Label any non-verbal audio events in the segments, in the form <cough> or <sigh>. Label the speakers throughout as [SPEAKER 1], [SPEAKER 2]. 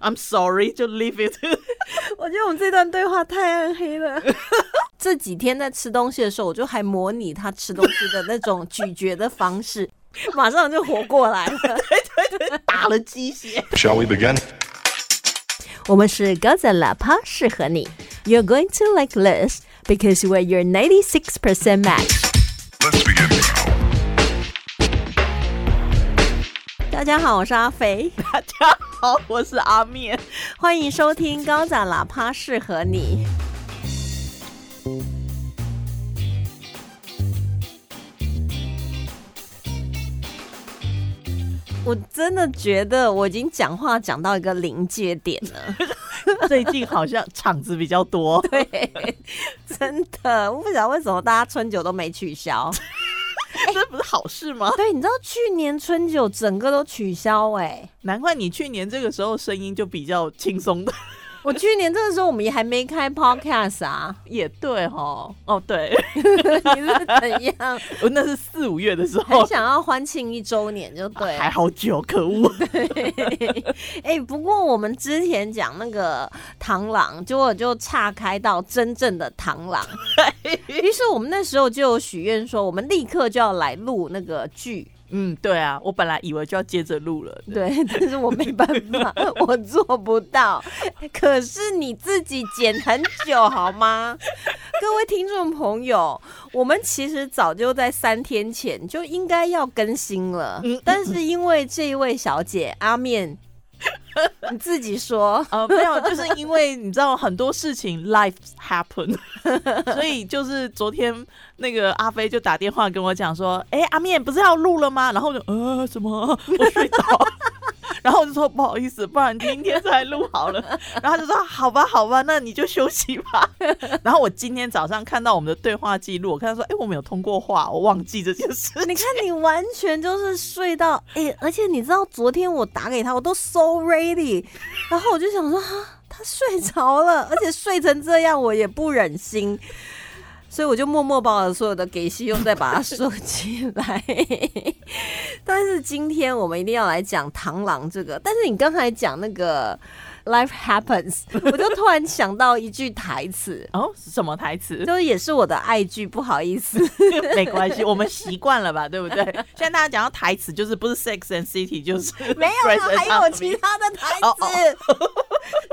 [SPEAKER 1] I'm sorry，就 leave it。
[SPEAKER 2] 我觉得我们这段对话太暗黑了。这几天在吃东西的时候，我就还模拟他吃东西的那种咀嚼的方式，马上就活过来了。
[SPEAKER 1] 打了鸡血。
[SPEAKER 3] Shall we begin?
[SPEAKER 2] 我们是高赞喇叭，适合你。You're going to like this because we're your ninety-six percent match.
[SPEAKER 3] Let's begin
[SPEAKER 2] 大家好，我是阿肥，<laughs>
[SPEAKER 1] 大家好，我是阿面。
[SPEAKER 2] 欢迎收听高赞喇叭，适合你。我真的觉得我已经讲话讲到一个临界点了。<laughs>
[SPEAKER 1] 最近好像场子比较多，<laughs>
[SPEAKER 2] 对，真的，我不晓得为什么大家春酒都没取消。<laughs>
[SPEAKER 1] 这不是好事吗？
[SPEAKER 2] 对，你知道去年春酒整个都取消哎、
[SPEAKER 1] 难怪你去年这个时候声音就比较轻松的。
[SPEAKER 2] 我去年这个时候我们也还没开 podcast 啊，<laughs>
[SPEAKER 1] 也对哈，哦对，<laughs>
[SPEAKER 2] 你是怎样？<laughs>
[SPEAKER 1] 我那是四五月的时
[SPEAKER 2] 很
[SPEAKER 1] 候，
[SPEAKER 2] 想要欢庆一周年就对了。
[SPEAKER 1] 还好久，可恶。
[SPEAKER 2] 哎、不过我们之前讲那个螳螂，结果就岔开到真正的螳螂。于是我们那时候就有许愿说，我们立刻就要来录那个剧。
[SPEAKER 1] 嗯，对啊，我本来以为就要接着录了，
[SPEAKER 2] 对，<laughs> 但是我没办法，<laughs> 我做不到。可是你自己剪很久好吗？<laughs> 各位听众朋友，我们其实早就在三天前就应该要更新了，但是因为这一位小姐阿面，<laughs> 你自己说，
[SPEAKER 1] 呃，没有，就是因为你知道很多事情 life happen，<laughs> 所以就是昨天那个阿飞就打电话跟我讲说，哎、阿面不是要录了吗？然后就呃什么，我睡着。然后我就说不好意思，不然今天再录好了。然后他就说好吧，好吧，那你就休息吧。<laughs> 然后我今天早上看到我们的对话记录，我看到说，哎、我们有通过话，我忘记这件事。
[SPEAKER 2] 你看你完全就是睡到，哎、而且你知道昨天我打给他，我都 so ready，然后我就想说，哈，他睡着了，而且睡成这样，我也不忍心。所以我就默默把我所有的给息又再把它收起来。但是今天我们一定要来讲螳螂这个。但是你刚才讲那个 life happens，<laughs> 我就突然想到一句台词，
[SPEAKER 1] 哦，什么台词？
[SPEAKER 2] 就是也是我的爱剧，不好意思。<laughs>
[SPEAKER 1] 没关系，我们习惯了吧，对不对？现在大家讲到台词，就是不是 Sex and City，就是 <laughs>
[SPEAKER 2] 没有啦，还有其他的台
[SPEAKER 1] 哦
[SPEAKER 2] 词，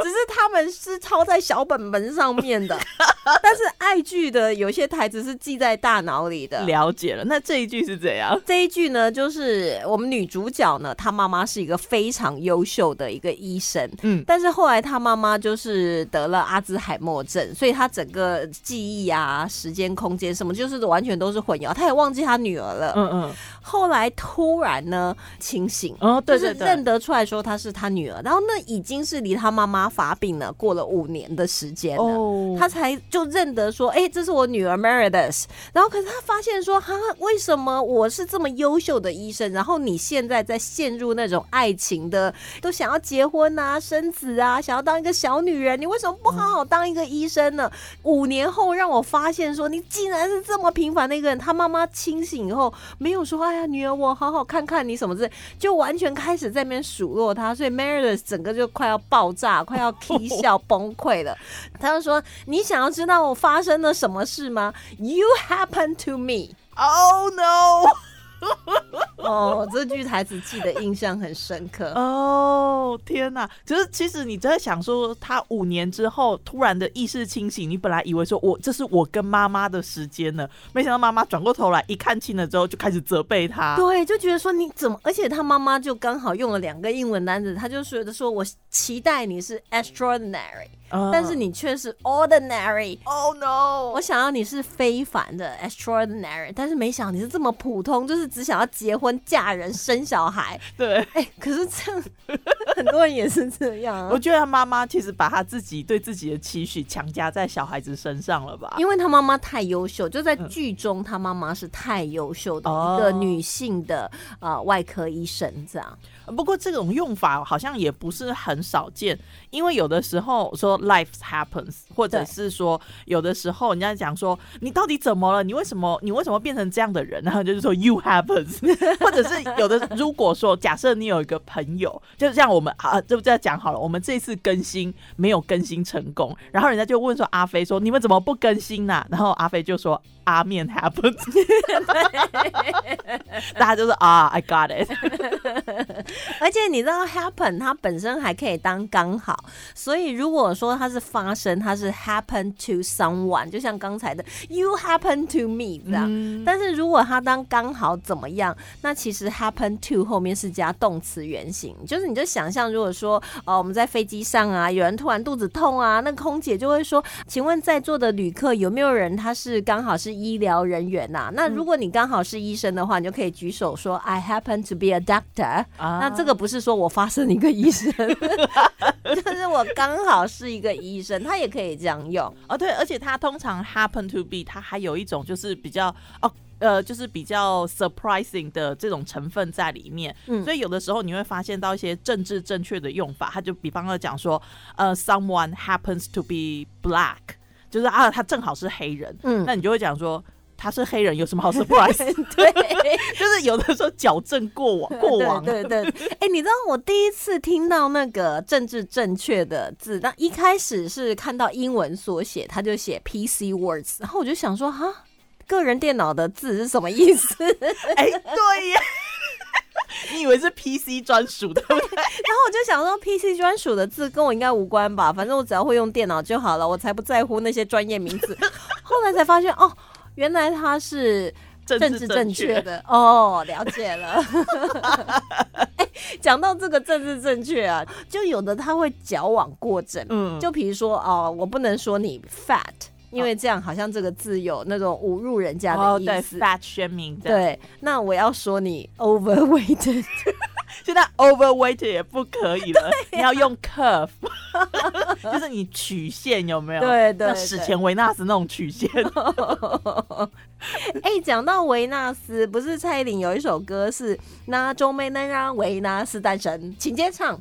[SPEAKER 2] 只是他们是抄在小本本上面的，但是爱剧的有些台词是记在大脑里的。
[SPEAKER 1] 了解了。那这一句是怎样？
[SPEAKER 2] 这一句呢，就是我们女主角呢，她妈妈是一个非常优秀的一个医生，
[SPEAKER 1] 嗯
[SPEAKER 2] 但是是后来他妈妈就是得了阿兹海默症，所以他整个记忆啊、时间、空间什么，就是完全都是混淆，他也忘记他女儿了。
[SPEAKER 1] 嗯嗯，
[SPEAKER 2] 后来突然呢清醒，
[SPEAKER 1] 哦，对
[SPEAKER 2] 就是认得出来说她是她女儿，然后那已经是离她妈妈发病了过了五年的时间了。
[SPEAKER 1] 哦，
[SPEAKER 2] 他才就认得说，哎、这是我女儿 Meredith。然后可是他发现说，哈，为什么我是这么优秀的医生，然后你现在在陷入那种爱情的，都想要结婚啊、生子啊，想要当一个小女人，你为什么不好好当一个医生呢？五年后让我发现说，你竟然是这么平凡的一个人。他妈妈清醒以后，没有说，哎呀，女儿，我好好看看你什么之类，就完全开始在那边数落他，所以 Meredith 整个就快要爆炸，快要啼笑崩溃了。他就说：“你想要知道我发生了什么事吗？You happen to me。
[SPEAKER 1] Oh no！” <laughs>
[SPEAKER 2] 哦，这句台词记得印象很深刻。
[SPEAKER 1] 哦天哪！可是其实你在想说，他五年之后突然的意识清醒，你本来以为说我这是我跟妈妈的时间呢，没想到妈妈转过头来一看清了之后，就开始责备他。
[SPEAKER 2] 对，就觉得说你怎么，而且他妈妈就刚好用了两个英文单词，他就觉得说我期待你是 extraordinary，、
[SPEAKER 1] 嗯
[SPEAKER 2] 但是你却是 ordinary。
[SPEAKER 1] Oh no！
[SPEAKER 2] 我想要你是非凡的 extraordinary，但是没想到你是这么普通，就是只想要结婚、嫁人、生小孩。<laughs>
[SPEAKER 1] 对，
[SPEAKER 2] 哎、可是这样，很多人也是这样啊
[SPEAKER 1] 我。觉得他妈妈其实把他自己对自己的期许强加在小孩子身上了吧？
[SPEAKER 2] 因为他妈妈太优秀，就在剧中，他妈妈是太优秀的
[SPEAKER 1] 哦
[SPEAKER 2] 一个女性的呃外科医生，这样。
[SPEAKER 1] 不过这种用法好像也不是很少见，因为有的时候说 life happens，或者是说有的时候人家讲说你到底怎么了？你为什么你为什么变成这样的人？然后就是说 you happens，<laughs> 或者是有的如果说假设你有一个朋友，就像我们啊，就这样讲好了，我们这次更新没有更新成功，然后人家就问说阿飞说你们怎么不更新呢、然后阿飞就说阿面 happens，<laughs> 大家就说啊 I got it。<laughs> <laughs>
[SPEAKER 2] 而且你知道 happen 它本身还可以当刚好，所以如果说它是发生，它是 happen to someone，就像刚才的 you happen to me 这样。
[SPEAKER 1] 嗯。
[SPEAKER 2] 但是如果它当刚好怎么样，那其实 happen to 后面是加动词原形，就是你就想象，如果说呃我们在飞机上啊，有人突然肚子痛啊，那空姐就会说，请问在座的旅客有没有人他是刚好是医疗人员呐、那如果你刚好是医生的话，你就可以举手说 I happen to be a doctor。
[SPEAKER 1] 啊
[SPEAKER 2] 那这个不是说我发生一个医生，<laughs> 就是我刚好是一个医生，他也可以这样用。
[SPEAKER 1] 哦，对，而且他通常 happen to be，他还有一种就是比较哦。呃，就是比较 surprising 的这种成分在里面，
[SPEAKER 2] 嗯
[SPEAKER 1] 所以有的时候你会发现到一些政治正确的用法，他就比方说讲说，呃，someone happens to be black，就是啊，他正好是黑人，
[SPEAKER 2] 嗯
[SPEAKER 1] 那你就会讲说他是黑人有什么好 surprise？<laughs>
[SPEAKER 2] 对，<laughs>
[SPEAKER 1] 就是有的时候矫正过往 <laughs> 过往，
[SPEAKER 2] 对对对，哎、你知道我第一次听到那个政治正确的字，那一开始是看到英文缩写，他就写 PC words，然后我就想说，哈，个人电脑的字是什么意思？
[SPEAKER 1] 哎、对呀，你以为是 PC 专属的？
[SPEAKER 2] 然后我就想说，PC 专属的字跟我应该无关吧，反正我只要会用电脑就好了，我才不在乎那些专业名字。后来才发现，哦，原来他是
[SPEAKER 1] 政
[SPEAKER 2] 政治正确的。哦，了解了。<laughs> 哎讲到这个政治正确啊，就有的他会矫枉过正，
[SPEAKER 1] 嗯，
[SPEAKER 2] 就比如说哦，我不能说你 fat，因为这样好像这个字有那种侮辱人家的意思。
[SPEAKER 1] fat 这样。
[SPEAKER 2] 对，那我要说你 overweight，
[SPEAKER 1] 现在 overweight 也不可以了，你要用 curve，<laughs> 就是你曲线有没有？
[SPEAKER 2] 对对
[SPEAKER 1] 像史前维纳斯那种曲线。<laughs>
[SPEAKER 2] 哎、讲到维纳斯，不是蔡依林有一首歌是那种没能让维纳斯诞生，请接唱。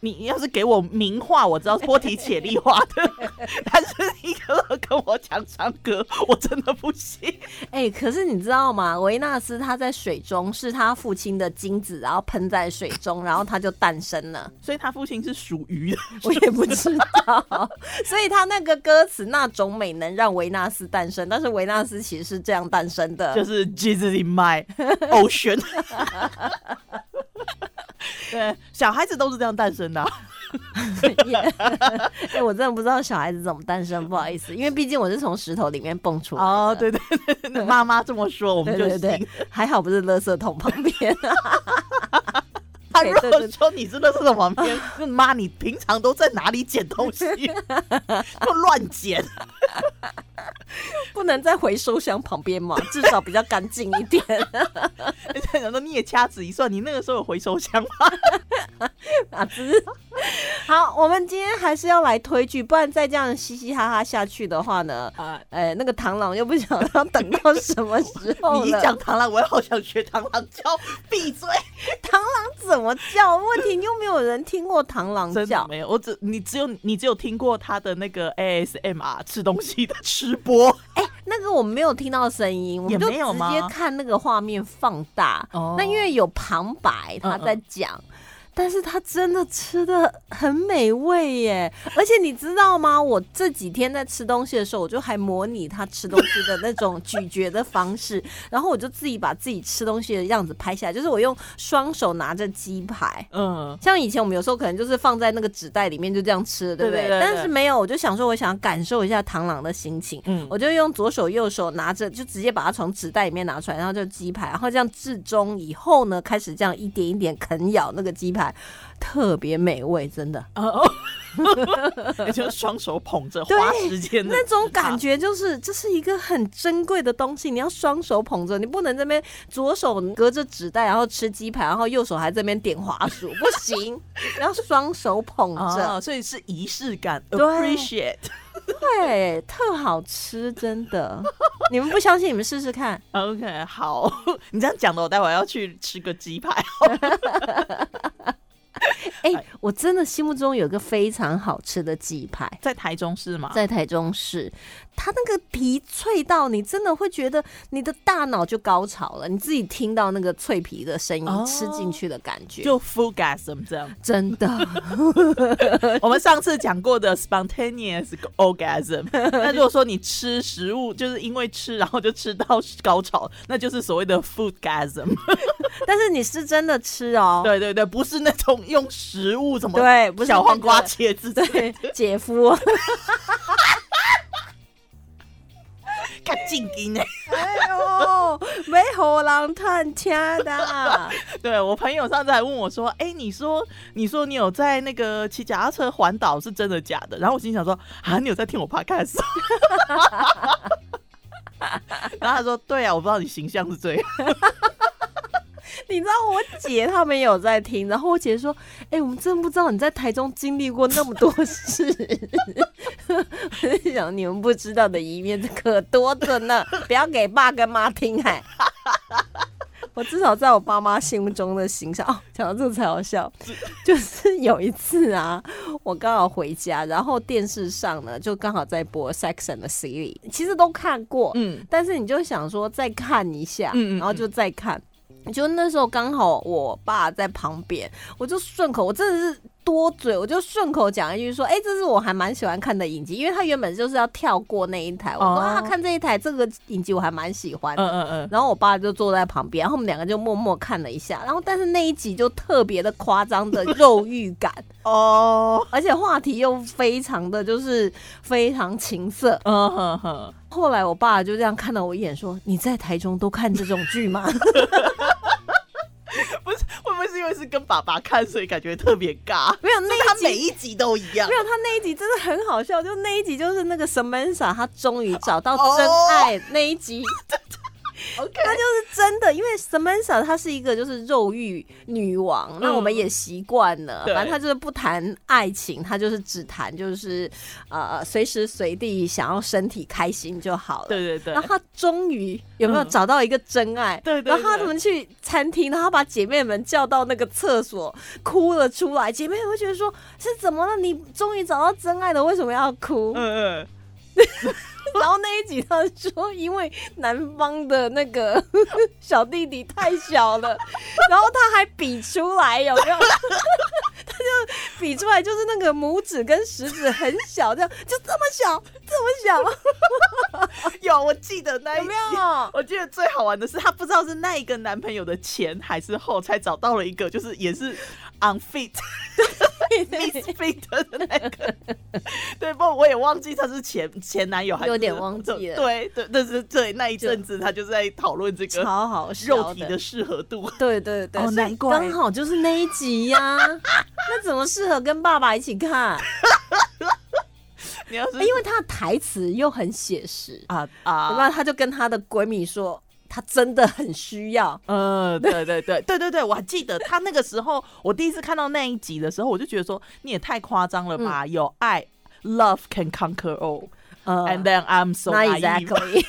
[SPEAKER 1] 你要是给我名画，我知道是波提切利画的，<laughs> 但是你跟我跟我讲唱歌，我真的不行。<laughs>
[SPEAKER 2] 哎、可是你知道吗？维纳斯他在水中是他父亲的精子，然后喷在水中，然后他就诞生了。<laughs>
[SPEAKER 1] 所以他父亲是属鱼的，
[SPEAKER 2] 我也不知道，所以他那个歌词那种美能让维纳斯诞生，但是维纳斯其实是这样诞生的，
[SPEAKER 1] 就是 Jesus in my ocean。<laughs> 对，小孩子都是这样诞生的 <laughs> <laughs>
[SPEAKER 2] 哎、我真的不知道小孩子怎么诞生，不好意思，因为毕竟我是从石头里面蹦出来的。
[SPEAKER 1] 哦，对对妈妈这么说，我们就信。
[SPEAKER 2] 对对对，还好不是垃圾桶旁边。
[SPEAKER 1] 他如果说你是垃圾桶旁边，<laughs> 就妈，你平常都在哪里捡东西？<laughs> 就乱捡。
[SPEAKER 2] 不能在回收箱旁边嘛，至少比较干净一点。<laughs>
[SPEAKER 1] 人家想说你也掐指一算，你那个时候有回收箱吗？
[SPEAKER 2] 哪知道？好，我们今天还是要来推剧，不然再这样嘻嘻哈哈下去的话呢，
[SPEAKER 1] 啊，
[SPEAKER 2] 哎，那个螳螂又不晓得要等到什么时候
[SPEAKER 1] 你一。讲螳螂，我也好想学螳螂叫，闭嘴！
[SPEAKER 2] 螳螂怎么叫？问题又没有人听过螳螂叫。
[SPEAKER 1] 真的没有，我只你只有你只有听过他的那个 ASMR 吃东西的吃播，哎
[SPEAKER 2] 那个我没有听到声音，我们就
[SPEAKER 1] 也没有吗
[SPEAKER 2] 直接看那个画面放大。
[SPEAKER 1] 哦
[SPEAKER 2] 那因为有旁白他在讲。但是他真的吃的很美味耶，而且你知道吗？我这几天在吃东西的时候，我就还模拟他吃东西的那种咀嚼的方式，<laughs> 然后我就自己把自己吃东西的样子拍下来，就是我用双手拿着鸡排，
[SPEAKER 1] 嗯，
[SPEAKER 2] 像以前我们有时候可能就是放在那个纸袋里面就这样吃，对不对？但是没有，我就想说，我想感受一下螳螂的心情，
[SPEAKER 1] 嗯。
[SPEAKER 2] 我就用左手右手拿着，就直接把它从纸袋里面拿出来，然后就鸡排，然后这样至中以后呢，开始这样一点一点啃咬那个鸡排，特别美味，真的。
[SPEAKER 1] 哦，<laughs> 也就是双手捧着花时间的
[SPEAKER 2] 那种感觉就是这是一个很珍贵的东西，你要双手捧着，你不能这边左手隔着纸袋，然后吃鸡排，然后右手还这边点滑鼠，不行，你要双手捧着，
[SPEAKER 1] 哦，所以是仪式感，appreciate。
[SPEAKER 2] 对，特好吃，真的。你们不相信，你们试试看。
[SPEAKER 1] OK，好，<laughs> 你这样讲的，我待会要去吃个鸡排。<laughs> <laughs>
[SPEAKER 2] 哎、我真的心目中有一个非常好吃的鸡排，
[SPEAKER 1] 在台中市吗？
[SPEAKER 2] 在台中市，它那个皮脆到你真的会觉得你的大脑就高潮了，你自己听到那个脆皮的声音，
[SPEAKER 1] 哦
[SPEAKER 2] 吃进去的感觉，
[SPEAKER 1] 就 full gasm 这样。
[SPEAKER 2] 真的。<laughs>
[SPEAKER 1] 我们上次讲过的 spontaneous orgasm，<laughs> 那如果说你吃食物就是因为吃然后就吃到高潮，那就是所谓的 food gasm。<laughs>
[SPEAKER 2] 但是你是真的吃哦，
[SPEAKER 1] 对对对，不是那种用食物怎么
[SPEAKER 2] 对不是
[SPEAKER 1] 小黄瓜茄子
[SPEAKER 2] 对，姐夫，
[SPEAKER 1] 看进音呢。
[SPEAKER 2] 哎呦，没好人探听的，<laughs>
[SPEAKER 1] 对我朋友上次还问我说：“哎、你说你说你有在那个骑脚踏车环岛是真的假的？”然后我心想说：“啊，你有在听我 podcast？” <laughs> 然后他说：“对啊，我不知道你形象是这样。<laughs>
[SPEAKER 2] 你知道我姐他们有在听，然后我姐说：“哎、我们真不知道你在台中经历过那么多事。”我在想你们不知道的一面可多着呢，不要给爸跟妈听哎。<laughs> 我至少在我爸妈心目中的形象哦，讲到这个才好笑，就是有一次啊，我刚好回家，然后电视上呢就刚好在播《Sex and the City》，其实都看过，
[SPEAKER 1] 嗯
[SPEAKER 2] 但是你就想说再看一下，
[SPEAKER 1] 嗯嗯
[SPEAKER 2] 然后就再看。就那时候刚好我爸在旁边，我就顺口，我真的是多嘴，我就顺口讲一句说：“哎、这是我还蛮喜欢看的影集，因为他原本就是要跳过那一台。”我说：“
[SPEAKER 1] 哦
[SPEAKER 2] 啊，看这一台这个影集我还蛮喜欢的。
[SPEAKER 1] 嗯嗯嗯，
[SPEAKER 2] 然后我爸就坐在旁边，然后我们两个就默默看了一下，然后但是那一集就特别的夸张的肉欲感，<laughs>
[SPEAKER 1] 哦，
[SPEAKER 2] 而且话题又非常的就是非常情色。
[SPEAKER 1] 嗯哼哼，
[SPEAKER 2] 后来我爸就这样看了我一眼，说：“你在台中都看这种剧吗？” <laughs> <laughs>
[SPEAKER 1] 不是会不会是因为是跟爸爸看，所以感觉特别尬？
[SPEAKER 2] 没有那
[SPEAKER 1] 他
[SPEAKER 2] 一集
[SPEAKER 1] 每一集都一样
[SPEAKER 2] 没。有，他那一集真的很好笑，就那一集就是那个 Samantha，他终于找到
[SPEAKER 1] 哦
[SPEAKER 2] 真爱那一集，<laughs>
[SPEAKER 1] OK，
[SPEAKER 2] 那就是真的，因为 Samantha 她是一个就是肉欲女王，那我们也习惯了，
[SPEAKER 1] 嗯
[SPEAKER 2] 反正她就是不谈爱情，她就是只谈就是呃随时随地想要身体开心就好了。
[SPEAKER 1] 对对对
[SPEAKER 2] 然后她终于有没有
[SPEAKER 1] 嗯
[SPEAKER 2] 找到一个真爱？
[SPEAKER 1] 对对
[SPEAKER 2] 然后他
[SPEAKER 1] 对
[SPEAKER 2] 们去餐厅，然后把姐妹们叫到那个厕所，哭了出来。姐妹们会觉得说：“是怎么了？你终于找到真爱了，为什么要哭？”
[SPEAKER 1] 嗯嗯，<laughs>
[SPEAKER 2] 他说，因为男方的那个 <laughs> 小弟弟太小了，然后他还比出来，有没有？<laughs> 他就比出来，就是那个拇指跟食指很小，这样就这么小，这么小，<laughs>
[SPEAKER 1] 有我记得那一
[SPEAKER 2] 有没。有？
[SPEAKER 1] 我记得最好玩的是，他不知道是那一个男朋友的前还是后，才找到了一个就是也是 unfit misfit 的那个。<laughs> 对，不过我也忘记他是前前男友还是
[SPEAKER 2] 有点忘记了。
[SPEAKER 1] 对对，但是对那一阵子他就在讨论这个
[SPEAKER 2] 超好笑
[SPEAKER 1] 肉体的适合度。
[SPEAKER 2] 对对对，
[SPEAKER 1] 哦难怪。
[SPEAKER 2] 刚好就是那一集呀、<laughs> 那怎么适合跟爸爸一起看？<laughs>
[SPEAKER 1] 你要是
[SPEAKER 2] 因为他的台词又很写实，
[SPEAKER 1] 啊
[SPEAKER 2] 然
[SPEAKER 1] 啊，
[SPEAKER 2] 后他就跟他的闺蜜说，他真的很需要。<laughs>
[SPEAKER 1] 嗯，对对对对对对，我还记得他那个时候，我第一次看到那一集的时候，我就觉得说你也太夸张了吧，有爱，love can conquer all。
[SPEAKER 2] 呃
[SPEAKER 1] And then I'm so naive。
[SPEAKER 2] exactly，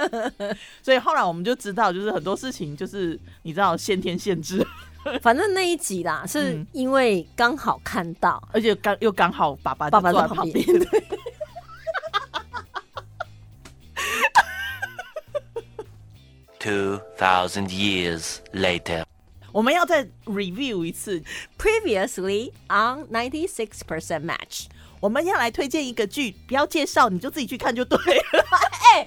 [SPEAKER 2] <laughs>
[SPEAKER 1] 所以后来我们就知道，就是很多事情就是你知道先天限制，<laughs>
[SPEAKER 2] 反正那一集啦，是
[SPEAKER 1] 嗯
[SPEAKER 2] 因为刚好看到
[SPEAKER 1] 而且刚又刚好爸爸
[SPEAKER 2] 爸爸
[SPEAKER 1] 在旁
[SPEAKER 2] 在旁边
[SPEAKER 1] 边，，
[SPEAKER 4] 2,000 years later.
[SPEAKER 1] 我们要再 review 一次。
[SPEAKER 2] Previously on ninety six percent match，
[SPEAKER 1] 我们要来推荐一个剧，不要介绍，你就自己去看就对了。哎、 <laughs>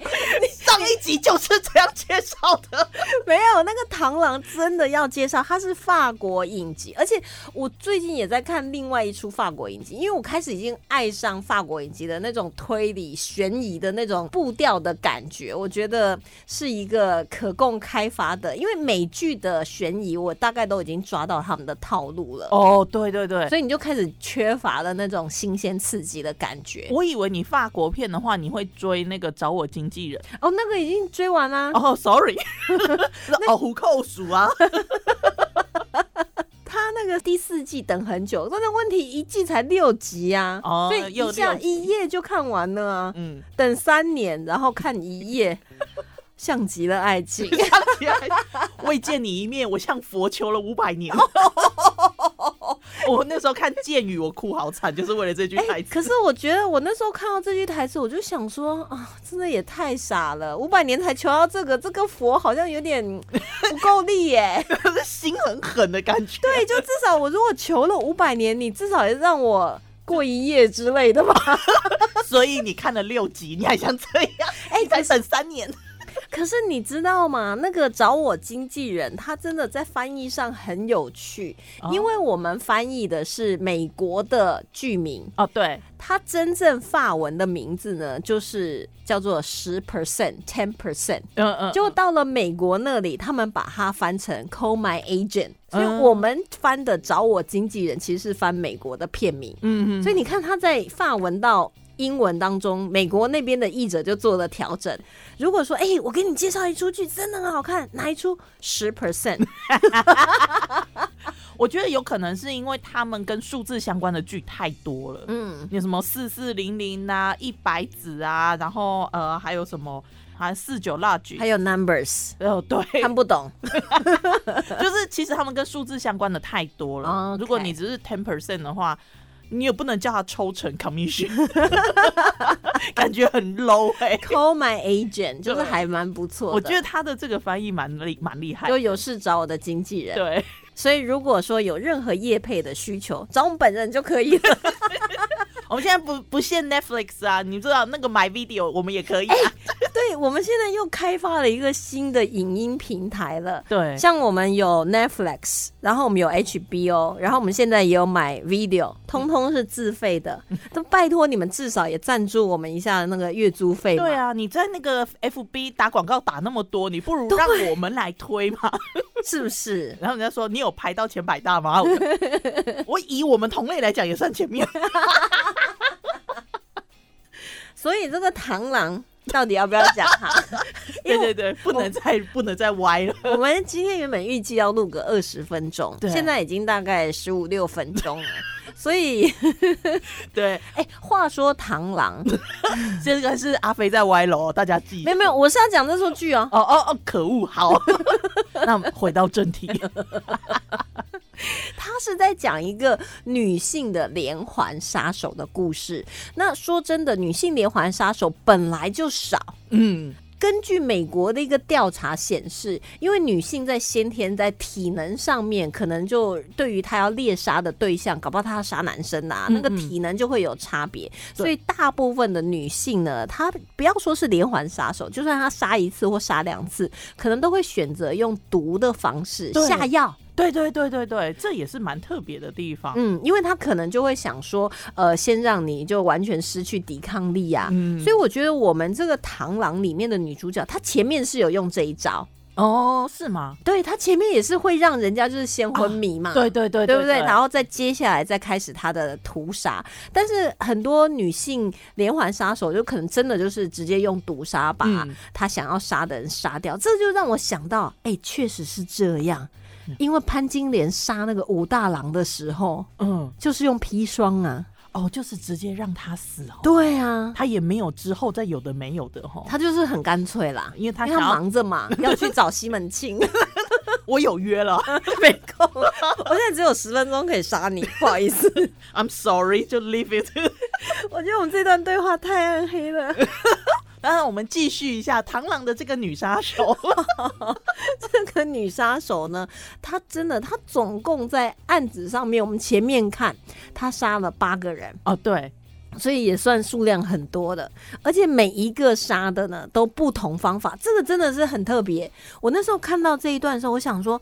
[SPEAKER 1] <laughs> 上一集就是这样介绍的。<laughs>
[SPEAKER 2] 没有，那个螳螂真的要介绍，它是法国影集，而且我最近也在看另外一出法国影集，因为我开始已经爱上法国影集的那种推理悬疑的那种步调的感觉，我觉得是一个可供开发的。因为美剧的悬疑，我大概都已经抓到他们的套路了。
[SPEAKER 1] 哦，对对对，
[SPEAKER 2] 所以你就开始缺乏了那种新鲜刺激的感觉。
[SPEAKER 1] 我以为你法国片的话，你会追那个找我经纪人。
[SPEAKER 2] 哦，那个已经追完啦、
[SPEAKER 1] 哦，sorry，哦，<laughs> 虎扣鼠啊。<laughs>
[SPEAKER 2] 他那个第四季等很久，但是问题一季才六集啊，
[SPEAKER 1] 哦
[SPEAKER 2] 所以
[SPEAKER 1] 又
[SPEAKER 2] 一下一夜就看完了啊。
[SPEAKER 1] 嗯，
[SPEAKER 2] 等三年，然后看一夜，<laughs> 像极了爱情。
[SPEAKER 1] 未见你一面，我向佛求了五百年。<laughs> 我那时候看《剑雨》，我哭好惨，就是为了这句台
[SPEAKER 2] 哎，
[SPEAKER 1] 词。
[SPEAKER 2] 可是我觉得我那时候看到这句台词，我就想说啊，真的也太傻了，五百年才求到这个，这个佛好像有点不够力耶。<laughs>
[SPEAKER 1] 是心很狠的感觉。
[SPEAKER 2] 对，就至少我如果求了五百年，你至少也让我过一夜之类的吧。<laughs>
[SPEAKER 1] 所以你看了六集，你还想这样？
[SPEAKER 2] 哎
[SPEAKER 1] 你才等三年。
[SPEAKER 2] 可是你知道吗？那个找我经纪人，他真的在翻译上很有趣，
[SPEAKER 1] 哦。
[SPEAKER 2] 因为我们翻译的是美国的剧名，
[SPEAKER 1] 哦，对，
[SPEAKER 2] 他真正法文的名字呢，就是叫做十 percent、ten percent。
[SPEAKER 1] 嗯嗯，
[SPEAKER 2] 就到了美国那里，他们把它翻成 “call my agent”，所以
[SPEAKER 1] 嗯
[SPEAKER 2] 我们翻的“找我经纪人”其实是翻美国的片名。
[SPEAKER 1] 嗯嗯，
[SPEAKER 2] 所以你看，他在法文到英文当中，美国那边的译者就做了调整。如果说，哎、我给你介绍一出剧，真的很好看，哪一出？十 percent，<laughs>
[SPEAKER 1] 我觉得有可能是因为他们跟数字相关的剧太多了。
[SPEAKER 2] 嗯，
[SPEAKER 1] 有什么四四零零啊、一百子啊，然后呃还有什么，还四九蜡菊，
[SPEAKER 2] 还有 numbers，
[SPEAKER 1] 哦对，
[SPEAKER 2] 看不懂。<laughs>
[SPEAKER 1] 就是其实他们跟数字相关的太多了。<laughs>
[SPEAKER 2] OK
[SPEAKER 1] 如果你只是 ten percent 的话，你也不能叫他抽成 commission，<laughs> 感觉很 low 哎、
[SPEAKER 2] Call my agent 就是还蛮不错的。
[SPEAKER 1] 我觉得他的这个翻译蛮厉蛮厉害的。
[SPEAKER 2] 就有事找我的经纪人。
[SPEAKER 1] 对，
[SPEAKER 2] 所以如果说有任何业配的需求，找我们本人就可以了。<laughs>
[SPEAKER 1] 我们现在不不限 Netflix 啊，你知道那个 My Video 我们也可以啊。
[SPEAKER 2] 对，我们现在又开发了一个新的影音平台了。
[SPEAKER 1] 对
[SPEAKER 2] 像我们有 Netflix，然后我们有 HBO，然后我们现在也有买 Video，通通是自费的。<laughs> 都拜托你们至少也赞助我们一下那个月租费嘛。
[SPEAKER 1] 对啊，你在那个 FB 打广告打那么多，你不如让我们来推嘛。<laughs>
[SPEAKER 2] 是不是？
[SPEAKER 1] 然后人家说你有排到前百大吗？我 <laughs> 我以我们同类来讲也算前面。
[SPEAKER 2] 所以这个螳螂到底要不要讲它？<laughs> 因为
[SPEAKER 1] 对对对，不能再 <laughs> 不能再歪了。
[SPEAKER 2] 我们今天原本预计要录个二十分钟，
[SPEAKER 1] 对
[SPEAKER 2] 现在已经大概十五六分钟了。<laughs> 所以，
[SPEAKER 1] 对，
[SPEAKER 2] 哎、话说螳螂，
[SPEAKER 1] 这个是阿飞在歪楼，大家记
[SPEAKER 2] 没有没有，我是要讲这出剧哦。
[SPEAKER 1] 哦哦哦，可恶！好，那我们回到正题。<laughs>
[SPEAKER 2] 他是在讲一个女性的连环杀手的故事。那说真的，女性连环杀手本来就少。
[SPEAKER 1] 嗯，
[SPEAKER 2] 根据美国的一个调查显示，因为女性在先天在体能上面，可能就对于她要猎杀的对象，搞不好她要杀男生啊，
[SPEAKER 1] 嗯
[SPEAKER 2] 那个体能就会有差别。所以大部分的女性呢，她不要说是连环杀手，就算她杀一次或杀两次，可能都会选择用毒的方式下药。
[SPEAKER 1] 对对对对对，这也是蛮特别的地方。
[SPEAKER 2] 嗯，因为他可能就会想说，呃，先让你就完全失去抵抗力啊。
[SPEAKER 1] 嗯
[SPEAKER 2] 所以我觉得我们这个螳螂里面的女主角，她前面是有用这一招，
[SPEAKER 1] 哦，是吗？
[SPEAKER 2] 对她前面也是会让人家就是先昏迷嘛。
[SPEAKER 1] 对对对
[SPEAKER 2] 对不对？
[SPEAKER 1] 对，
[SPEAKER 2] 然后再接下来再开始她的屠杀，但是很多女性连环杀手就可能真的就是直接用毒杀把
[SPEAKER 1] 嗯
[SPEAKER 2] 她想要杀的人杀掉，这就让我想到，哎，确实是这样。因为潘金莲杀那个武大郎的时候，
[SPEAKER 1] 嗯，
[SPEAKER 2] 就是用砒霜啊。
[SPEAKER 1] 哦，就是直接让他死哦，
[SPEAKER 2] 对啊，
[SPEAKER 1] 他也没有之后再有的没有的哈。
[SPEAKER 2] 他就是很干脆啦，
[SPEAKER 1] 因为他要
[SPEAKER 2] 忙着嘛，<laughs> 要去找西门庆，<laughs>
[SPEAKER 1] 我有约了 <laughs>
[SPEAKER 2] 没空。我现在只有十分钟可以杀你，不好意思。
[SPEAKER 1] ，I'm sorry，就 leave it。
[SPEAKER 2] 我觉得我们这段对话太暗黑了。
[SPEAKER 1] 当然，我们继续一下螳螂的这个女杀手。<laughs>
[SPEAKER 2] 这个女杀手呢，她真的，她总共在案子上面，我们前面看，她杀了八个人，
[SPEAKER 1] 哦，对，
[SPEAKER 2] 所以也算数量很多的，而且每一个杀的呢都不同方法，这个真的是很特别。我那时候看到这一段的时候，我想说。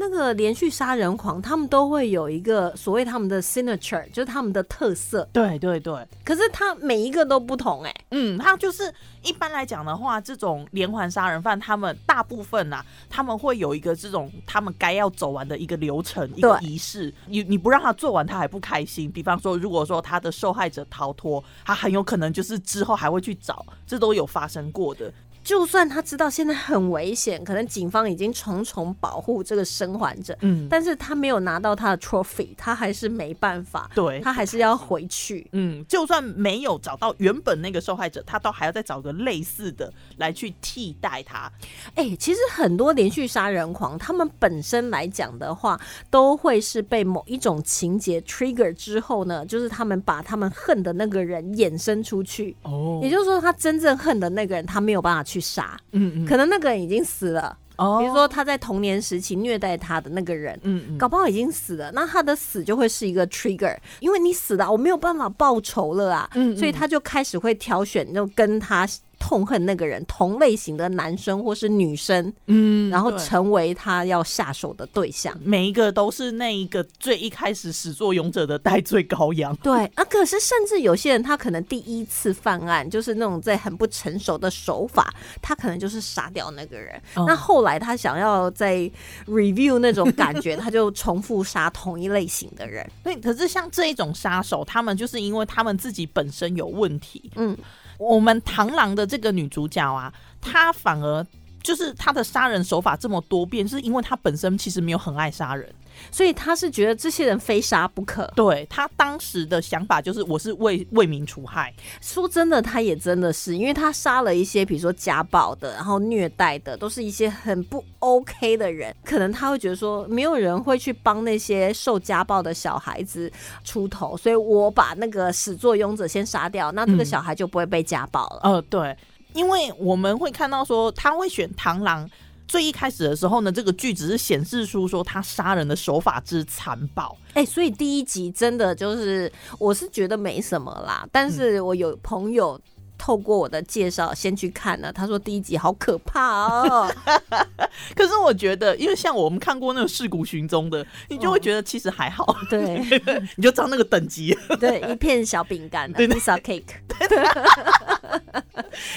[SPEAKER 2] 那个连续杀人狂，他们都会有一个所谓他们的 signature，就是他们的特色。
[SPEAKER 1] 对对对，
[SPEAKER 2] 可是他每一个都不同哎、
[SPEAKER 1] 嗯，他就是一般来讲的话，这种连环杀人犯，他们大部分呐、他们会有一个这种他们该要走完的一个流程、一个仪式。你你不让他做完，他还不开心。比方说，如果说他的受害者逃脱，他很有可能就是之后还会去找，这都有发生过的。
[SPEAKER 2] 就算他知道现在很危险，可能警方已经重重保护这个生还者，
[SPEAKER 1] 嗯，
[SPEAKER 2] 但是他没有拿到他的 trophy，他还是没办法，
[SPEAKER 1] 对
[SPEAKER 2] 他还是要回去。
[SPEAKER 1] 嗯，就算没有找到原本那个受害者，他都还要再找个类似的来去替代他。
[SPEAKER 2] 哎、其实很多连续杀人狂，他们本身来讲的话，都会是被某一种情节 trigger 之后呢，就是他们把他们恨的那个人衍生出去。
[SPEAKER 1] 哦
[SPEAKER 2] 也就是说，他真正恨的那个人，他没有办法去杀，
[SPEAKER 1] 嗯嗯，
[SPEAKER 2] 可能那个人已经死了。
[SPEAKER 1] 哦。
[SPEAKER 2] 比如说他在童年时期虐待他的那个人，
[SPEAKER 1] 嗯嗯，
[SPEAKER 2] 搞不好已经死了，那他的死就会是一个 trigger，因为你死了，我没有办法报仇了啊，
[SPEAKER 1] 嗯嗯。
[SPEAKER 2] 所以他就开始会挑选就跟他痛恨那个人同类型的男生或是女生，
[SPEAKER 1] 嗯
[SPEAKER 2] 然后成为他要下手的对象。
[SPEAKER 1] 每一个都是那一个最一开始始作俑者的戴罪羔羊。
[SPEAKER 2] 对啊，可是甚至有些人他可能第一次犯案，就是那种在很不成熟的手法，他可能就是杀掉那个人。
[SPEAKER 1] 嗯
[SPEAKER 2] 那后来他想要再 review 那种感觉，他就重复杀同一类型的人。<laughs>
[SPEAKER 1] 对，可是像这一种杀手，他们就是因为他们自己本身有问题。
[SPEAKER 2] 嗯，
[SPEAKER 1] 我们螳螂的这个女主角啊，她反而就是她的杀人手法这么多变，是因为她本身其实没有很爱杀人。
[SPEAKER 2] 所以他是觉得这些人非杀不可。
[SPEAKER 1] 对他当时的想法就是，我是为为民除害。
[SPEAKER 2] 说真的，他也真的是，因为他杀了一些，比如说家暴的，然后虐待的，都是一些很不 OK 的人。可能他会觉得说，没有人会去帮那些受家暴的小孩子出头，所以我把那个始作俑者先杀掉，那这个
[SPEAKER 1] 嗯
[SPEAKER 2] 小孩就不会被家暴了。
[SPEAKER 1] 呃，对，因为我们会看到说，他会选螳螂。最一开始的时候呢，这个剧只是显示出说他杀人的手法之残暴，
[SPEAKER 2] 哎、所以第一集真的就是，我是觉得没什么啦，但是我有朋友。透过我的介绍先去看了，他说第一集好可怕哦，<laughs>
[SPEAKER 1] 可是我觉得，因为像我们看过那个《尸骨寻踪》的，你就会觉得其实还好，
[SPEAKER 2] 对 <laughs>
[SPEAKER 1] 你就知道那个等级。
[SPEAKER 2] 对，一片小饼干 <laughs> pizza cake。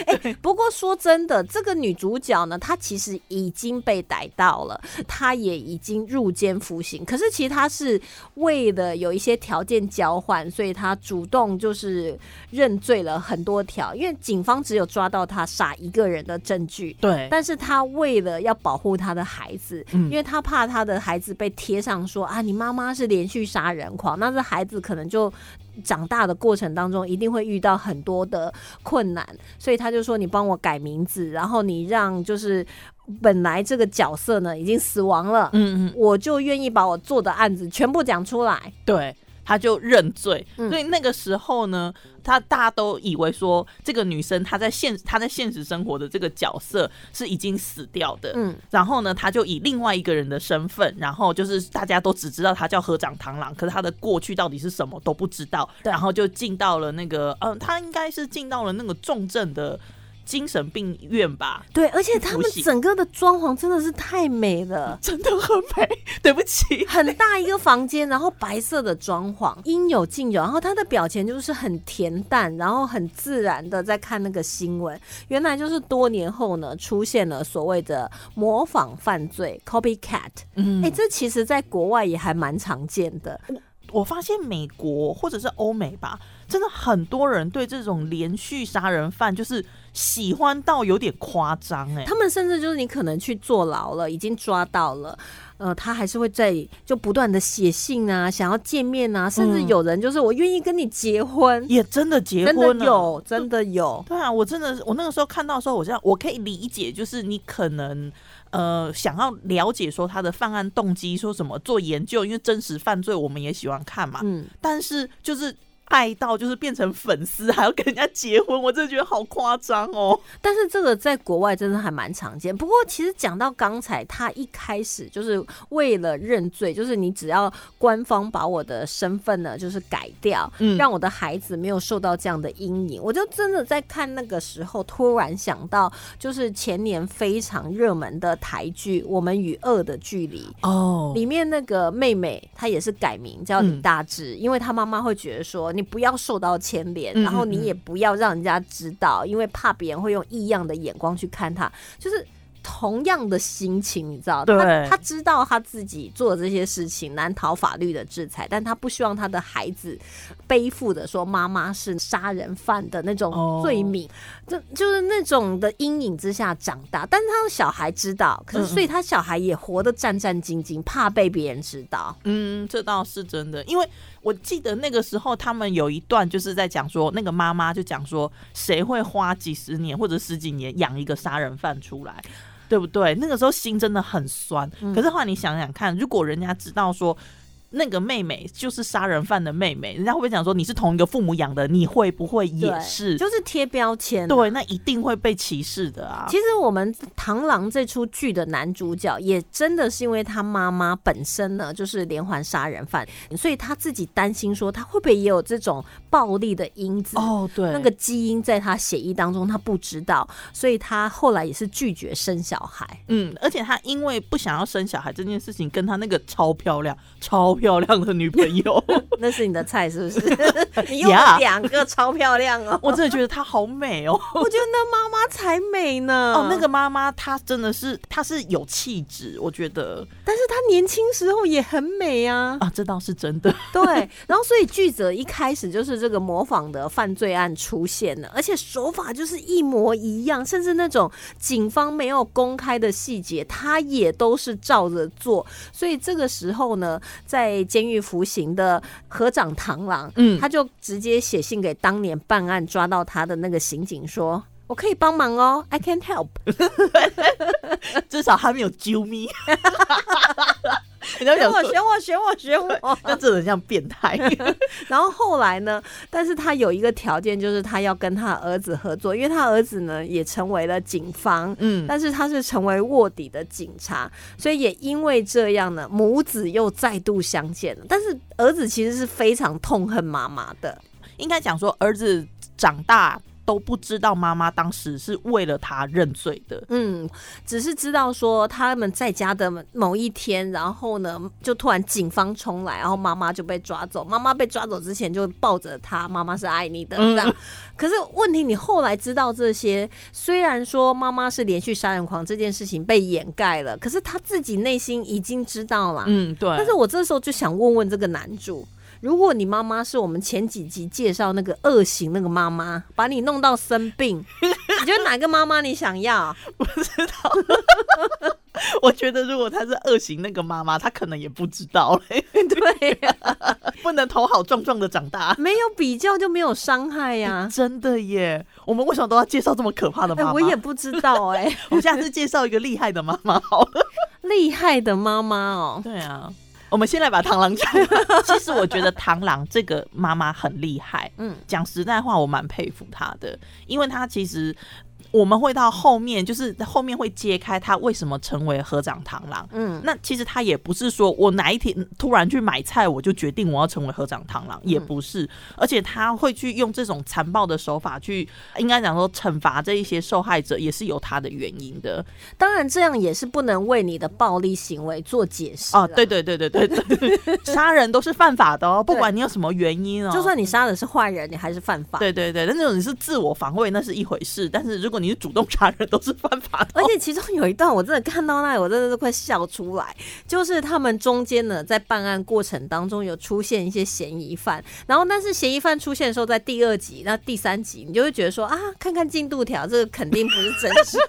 [SPEAKER 2] 哎、不过说真的，这个女主角呢，她其实已经被逮到了，她也已经入监服刑。可是其实她是为了有一些条件交换，所以她主动就是认罪了很多条，因为警方只有抓到他杀一个人的证据。
[SPEAKER 1] 对，
[SPEAKER 2] 但是他为了要保护他的孩子，
[SPEAKER 1] 嗯
[SPEAKER 2] 因为他怕他的孩子被贴上说啊，你妈妈是连续杀人狂，那这孩子可能就长大的过程当中一定会遇到很多的困难，所以他就说你帮我改名字，然后你让就是本来这个角色呢已经死亡了，
[SPEAKER 1] 嗯嗯，
[SPEAKER 2] 我就愿意把我做的案子全部讲出来。
[SPEAKER 1] 对，他就认罪。
[SPEAKER 2] 嗯
[SPEAKER 1] 所以那个时候呢，他大家都以为说这个女生她在现她在现实生活的这个角色是已经死掉的。
[SPEAKER 2] 嗯，
[SPEAKER 1] 然后呢，他就以另外一个人的身份，然后就是大家都只知道他叫河长螳螂，可是他的过去到底是什么都不知道。然后就进到了那个，嗯、他应该是进到了那个重症的精神病院吧？
[SPEAKER 2] 对，而且他们整个的装潢真的是太美了。<laughs>
[SPEAKER 1] 真的很美，<laughs> 对不起。
[SPEAKER 2] 很大一个房间，然后白色的装潢，应有尽有。然后他的表情就是很恬淡，然后很自然的在看那个新闻。原来就是多年后呢，出现了所谓的模仿犯罪 （copycat）。
[SPEAKER 1] 嗯
[SPEAKER 2] 哎、这其实在国外也还蛮常见的。
[SPEAKER 1] 我发现美国或者是欧美吧，真的很多人对这种连续杀人犯就是喜欢到有点夸张哎。
[SPEAKER 2] 他们甚至就是你可能去坐牢了，已经抓到了。呃，他还是会在就不断的写信啊，想要见面啊，甚至
[SPEAKER 1] 嗯
[SPEAKER 2] 有人就是我愿意跟你结婚，
[SPEAKER 1] 也真的结婚了，
[SPEAKER 2] 的有，真的有。
[SPEAKER 1] 对啊，我真的，我那个时候看到的时候，我这样我可以理解，就是你可能呃想要了解说他的犯案动机，说什么做研究，因为真实犯罪我们也喜欢看嘛。
[SPEAKER 2] 嗯，
[SPEAKER 1] 但是就是爱到就是变成粉丝，<laughs> 还要跟人家结婚，我真的觉得好夸张哦。
[SPEAKER 2] 但是这个在国外真的还蛮常见。不过其实讲到刚才，他一开始就是为了认罪，就是你只要官方把我的身份呢就是改掉，
[SPEAKER 1] 嗯
[SPEAKER 2] 让我的孩子没有受到这样的阴影。我就真的在看那个时候，突然想到，就是前年非常热门的台剧《我们与恶的距离》。
[SPEAKER 1] 哦，
[SPEAKER 2] 里面那个妹妹，她也是改名叫李大志，因为她妈妈会觉得说，你不要受到牵连，
[SPEAKER 1] 嗯
[SPEAKER 2] 然后你也不要让人家知道，因为怕别人会用异样的眼光去看他，就是。同样的心情，你知道，他他知道他自己做的这些事情难逃法律的制裁，但他不希望他的孩子背负的说妈妈是杀人犯的那种
[SPEAKER 1] 哦
[SPEAKER 2] 罪名，这就是那种的阴影之下长大。但是他的小孩知道，可是所以他小孩也活得战战兢兢，怕被别人知道。
[SPEAKER 1] 嗯，这倒是真的，因为我记得那个时候他们有一段就是在讲说，那个妈妈就讲说，谁会花几十年或者十几年养一个杀人犯出来，对不对？那个时候心真的很酸。可是后来你想想看，如果人家知道说。那个妹妹就是杀人犯的妹妹，人家会不会讲说你是同一个父母养的？你会不会也是？
[SPEAKER 2] 就是贴标签、
[SPEAKER 1] 对，。那一定会被歧视的啊。
[SPEAKER 2] 其实我们《螳螂》这出剧的男主角也真的是因为他妈妈本身呢就是连环杀人犯，所以他自己担心说他会不会也有这种暴力的因子。
[SPEAKER 1] 哦，对，
[SPEAKER 2] 那个基因在他血液当中，他不知道，所以他后来也是拒绝生小孩。
[SPEAKER 1] 嗯，而且他因为不想要生小孩这件事情，跟他那个超漂亮、超漂亮的女朋友，<laughs>
[SPEAKER 2] 那是你的菜是不是？<laughs> 你用了两个超漂亮哦，<laughs>
[SPEAKER 1] 我真的觉得她好美哦。
[SPEAKER 2] 我觉得那妈妈才美呢。
[SPEAKER 1] 哦，那个，妈妈她真的是，她是有气质，我觉得
[SPEAKER 2] 但是她年轻时候也很美啊。
[SPEAKER 1] 啊，这倒是真的。
[SPEAKER 2] 对，然后所以剧则一开始就是这个模仿的犯罪案出现了，而且手法就是一模一样，甚至那种警方没有公开的细节，他也都是照着做。所以这个时候呢，在监狱服刑的河长螳螂，
[SPEAKER 1] 嗯
[SPEAKER 2] 他就直接写信给当年办案抓到他的那个刑警说。我可以帮忙哦，I can help。<laughs>
[SPEAKER 1] 至少他没有揪咪。人家
[SPEAKER 2] 选我，选我，选我，选我。<laughs>
[SPEAKER 1] 那真的像变态。<laughs>
[SPEAKER 2] 然后后来呢？但是他有一个条件，就是他要跟他儿子合作，因为他儿子呢也成为了警方，
[SPEAKER 1] 嗯，
[SPEAKER 2] 但是他是成为卧底的警察，所以也因为这样呢，母子又再度相见了。但是儿子其实是非常痛恨妈妈的，
[SPEAKER 1] 应该讲说，儿子长大都不知道妈妈当时是为了他认罪的。
[SPEAKER 2] 嗯，只是知道说他们在家的某一天，然后呢，就突然警方冲来，然后妈妈就被抓走。妈妈被抓走之前就抱着他，妈妈是爱你的这样。可是问题，你后来知道这些，虽然说妈妈是连续杀人狂这件事情被掩盖了，可是他自己内心已经知道了。
[SPEAKER 1] 嗯，对。
[SPEAKER 2] 但是我这时候就想问问这个男主。如果你妈妈是我们前几集介绍那个恶行那个妈妈，把你弄到生病，<laughs> 你觉得哪个妈妈你想要？
[SPEAKER 1] 不知道 <laughs> 我觉得如果她是恶行那个妈妈，她可能也不知道嘞，
[SPEAKER 2] 对呀、<laughs>
[SPEAKER 1] 不能头好壮壮的长大。
[SPEAKER 2] 没有比较就没有伤害呀、
[SPEAKER 1] 真的耶！我们为什么都要介绍这么可怕的
[SPEAKER 2] 哎、
[SPEAKER 1] 妈妈？
[SPEAKER 2] 我也不知道哎、
[SPEAKER 1] 我下次介绍一个厉害的妈妈好了。
[SPEAKER 2] 厉害的妈妈哦，
[SPEAKER 1] 对啊，我们先来把螳螂讲。<laughs> 其实我觉得螳螂这个妈妈很厉害，
[SPEAKER 2] 嗯，
[SPEAKER 1] 讲实在话，我蛮佩服她的，因为她其实。我们会到后面，就是后面会揭开他为什么成为合掌螳螂。
[SPEAKER 2] 嗯，
[SPEAKER 1] 那其实他也不是说我哪一天突然去买菜，我就决定我要成为合掌螳螂，也不是。而且他会去用这种残暴的手法去，应该讲说惩罚这一些受害者，也是有他的原因的。
[SPEAKER 2] 当然这样也是不能为你的暴力行为做解释啊，
[SPEAKER 1] 对，对对对对对，杀人都是犯法的哦，不管你有什么原因哦。
[SPEAKER 2] 就算你杀的是坏人，你还是犯法。
[SPEAKER 1] 对对对，那种你是自我防卫那是一回事，但是如果你是主动杀人，都是犯法的哦。
[SPEAKER 2] 而且其中有一段我真的看到那里，我真的都快笑出来。就是他们中间呢，在办案过程当中有出现一些嫌疑犯，然后但是嫌疑犯出现的时候，在第二集、那第三集，你就会觉得说啊，看看进度条，这个肯定不是真凶。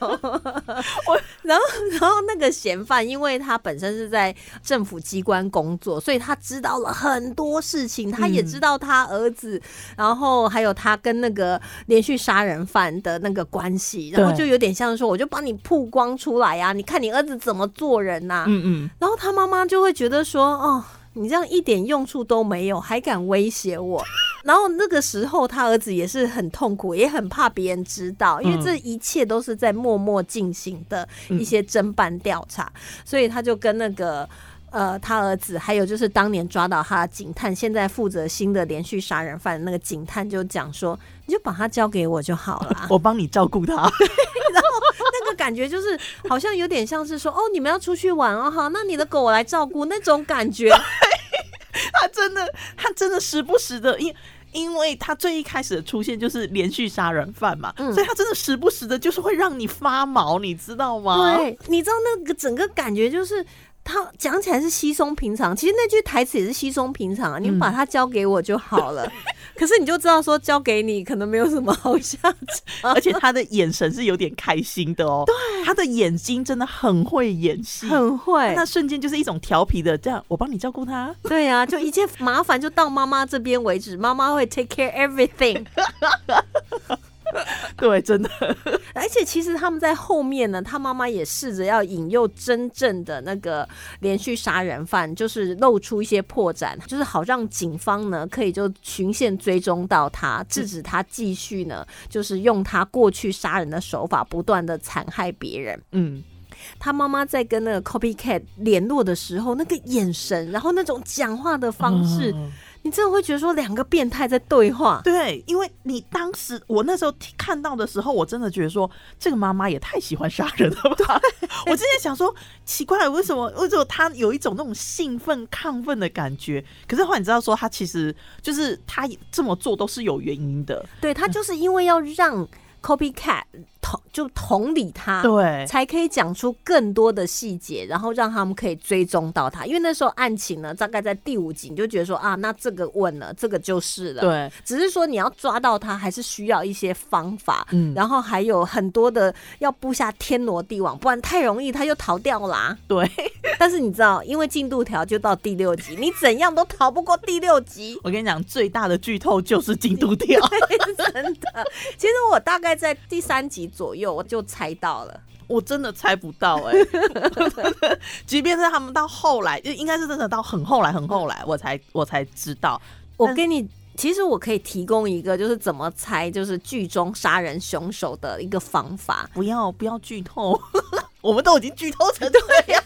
[SPEAKER 2] 我。然后，然后那个嫌犯，因为他本身是在政府机关工作，所以他知道了很多事情，他也知道他儿子，然后还有他跟那个连续杀人犯的那个关系，然后就有点像说，我就帮你曝光出来呀、你看你儿子怎么做人呐、
[SPEAKER 1] 嗯嗯，
[SPEAKER 2] 然后他妈妈就会觉得说，哦。你这样一点用处都没有，还敢威胁我？然后那个时候，他儿子也是很痛苦，也很怕别人知道，因为这一切都是在默默进行的一些侦办调查，所以他就跟那个。呃，他儿子还有就是当年抓到他的警探，现在负责新的连续杀人犯的那个警探就讲说，你就把他交给我就好了。<laughs>
[SPEAKER 1] 我帮你照顾他。<laughs>
[SPEAKER 2] 然后那个感觉就是好像有点像是说，哦，你们要出去玩哦，好，那你的狗我来照顾那种感觉。<laughs>
[SPEAKER 1] 他真的，他真的时不时的，因因为他最一开始的出现就是连续杀人犯嘛，所以他真的时不时的，就是会让你发毛，你知道吗？
[SPEAKER 2] 对，你知道那个整个感觉就是。他讲起来是稀松平常，其实那句台词也是稀松平常啊。你们把它交给我就好了。<laughs> 可是你就知道说交给你可能没有什么好下场，<laughs>
[SPEAKER 1] 而且他的眼神是有点开心的哦。
[SPEAKER 2] 对，
[SPEAKER 1] 他的眼睛真的很会演戏，
[SPEAKER 2] 很会。
[SPEAKER 1] 那瞬间就是一种调皮的，这样我帮你照顾他。
[SPEAKER 2] 对呀，就一切麻烦就到妈妈这边为止，妈妈会 take care everything。<laughs>
[SPEAKER 1] 对，真的。
[SPEAKER 2] 而且其实他们在后面呢，他妈妈也试着要引诱真正的那个连续杀人犯，就是露出一些破绽，就是好让警方呢可以就循线追踪到他，制止他继续呢，就是用他过去杀人的手法不断的残害别人。嗯，他妈妈在跟那个 copycat 联络的时候，那个眼神，然后那种讲话的方式。你真的会觉得说两个变态在对话？
[SPEAKER 1] 对，因为你当时我那时候看到的时候，我真的觉得说这个妈妈也太喜欢杀人了吧！<laughs> 我之前想说奇怪，为什么为什么他有一种那种兴奋亢奋的感觉？可是后来你知道说他其实就是他这么做都是有原因的。
[SPEAKER 2] 对他就是因为要让。Copycat 同就同理他，
[SPEAKER 1] 对，
[SPEAKER 2] 才可以讲出更多的细节，然后让他们可以追踪到他。因为那时候案情呢，大概在第五集，你就觉得说啊，那这个问了，这个就是了。
[SPEAKER 1] 对，
[SPEAKER 2] 只是说你要抓到他，还是需要一些方法，嗯，然后还有很多的要布下天罗地网，不然太容易他就逃掉啦。
[SPEAKER 1] 对，<laughs>
[SPEAKER 2] 但是你知道，因为进度条就到第六集，你怎样都逃不过第六集。
[SPEAKER 1] 我跟你讲，最大的剧透就是进度条，<laughs>
[SPEAKER 2] 真的。其实我大概。在第三集左右，我就猜到了。
[SPEAKER 1] 我真的猜不到哎，<laughs> 即便是他们到后来，就应该是真的到很后来、很后来，我才我才知道。
[SPEAKER 2] 我跟你，其实我可以提供一个，就是怎么猜，就是剧中杀人凶手的一个方法。
[SPEAKER 1] 不要不要剧透。我们都已经剧透成 <laughs> 对呀，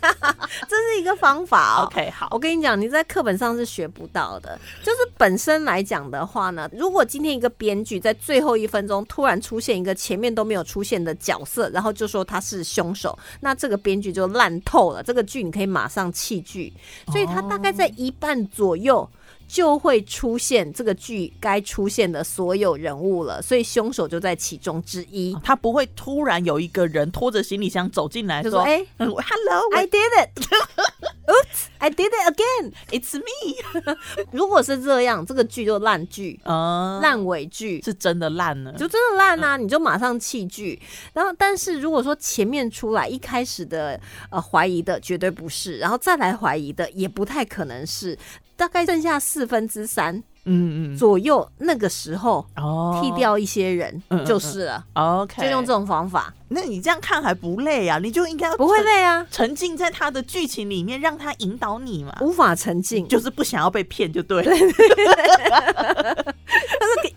[SPEAKER 2] 这是一个方法。
[SPEAKER 1] OK，好，
[SPEAKER 2] 我跟你讲，你在课本上是学不到的。就是本身来讲的话呢，如果今天一个编剧在最后一分钟突然出现一个前面都没有出现的角色，然后就说他是凶手，那这个编剧就烂透了。这个剧你可以马上弃剧。所以他大概在一半左右。就会出现这个剧该出现的所有人物了，所以凶手就在其中之一。
[SPEAKER 1] 他不会突然有一个人拖着行李箱走进来，
[SPEAKER 2] 就说：“哎
[SPEAKER 1] ，Hello，I
[SPEAKER 2] did it，Oops，I <laughs> did it
[SPEAKER 1] again，It's me。<laughs> ”
[SPEAKER 2] 如果是这样，这个剧就烂剧啊，烂尾剧
[SPEAKER 1] 是真的烂了，
[SPEAKER 2] 就真的烂啊！你就马上弃剧。然后，但是如果说前面出来一开始的呃怀疑的绝对不是，然后再来怀疑的也不太可能是。大概剩下四分之三，嗯嗯左右，那个时候哦，剃掉一些人就是了。
[SPEAKER 1] OK，
[SPEAKER 2] 就用这种方法。
[SPEAKER 1] 那你这样看还不累啊？你就应该
[SPEAKER 2] 不会累啊，
[SPEAKER 1] 沉浸在他的剧情里面，让他引导你嘛。
[SPEAKER 2] 无法沉浸，
[SPEAKER 1] 就是不想要被骗，就对。
[SPEAKER 2] 但是 <laughs>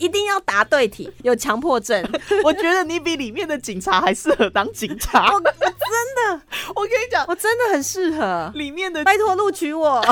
[SPEAKER 2] 一定要答对题，<laughs> 有强迫症。<laughs>
[SPEAKER 1] 我觉得你比里面的警察还适合当警察。
[SPEAKER 2] 我真的，<laughs>
[SPEAKER 1] 我跟你讲，
[SPEAKER 2] 我真的很适合
[SPEAKER 1] 里面的。
[SPEAKER 2] 拜托录取我。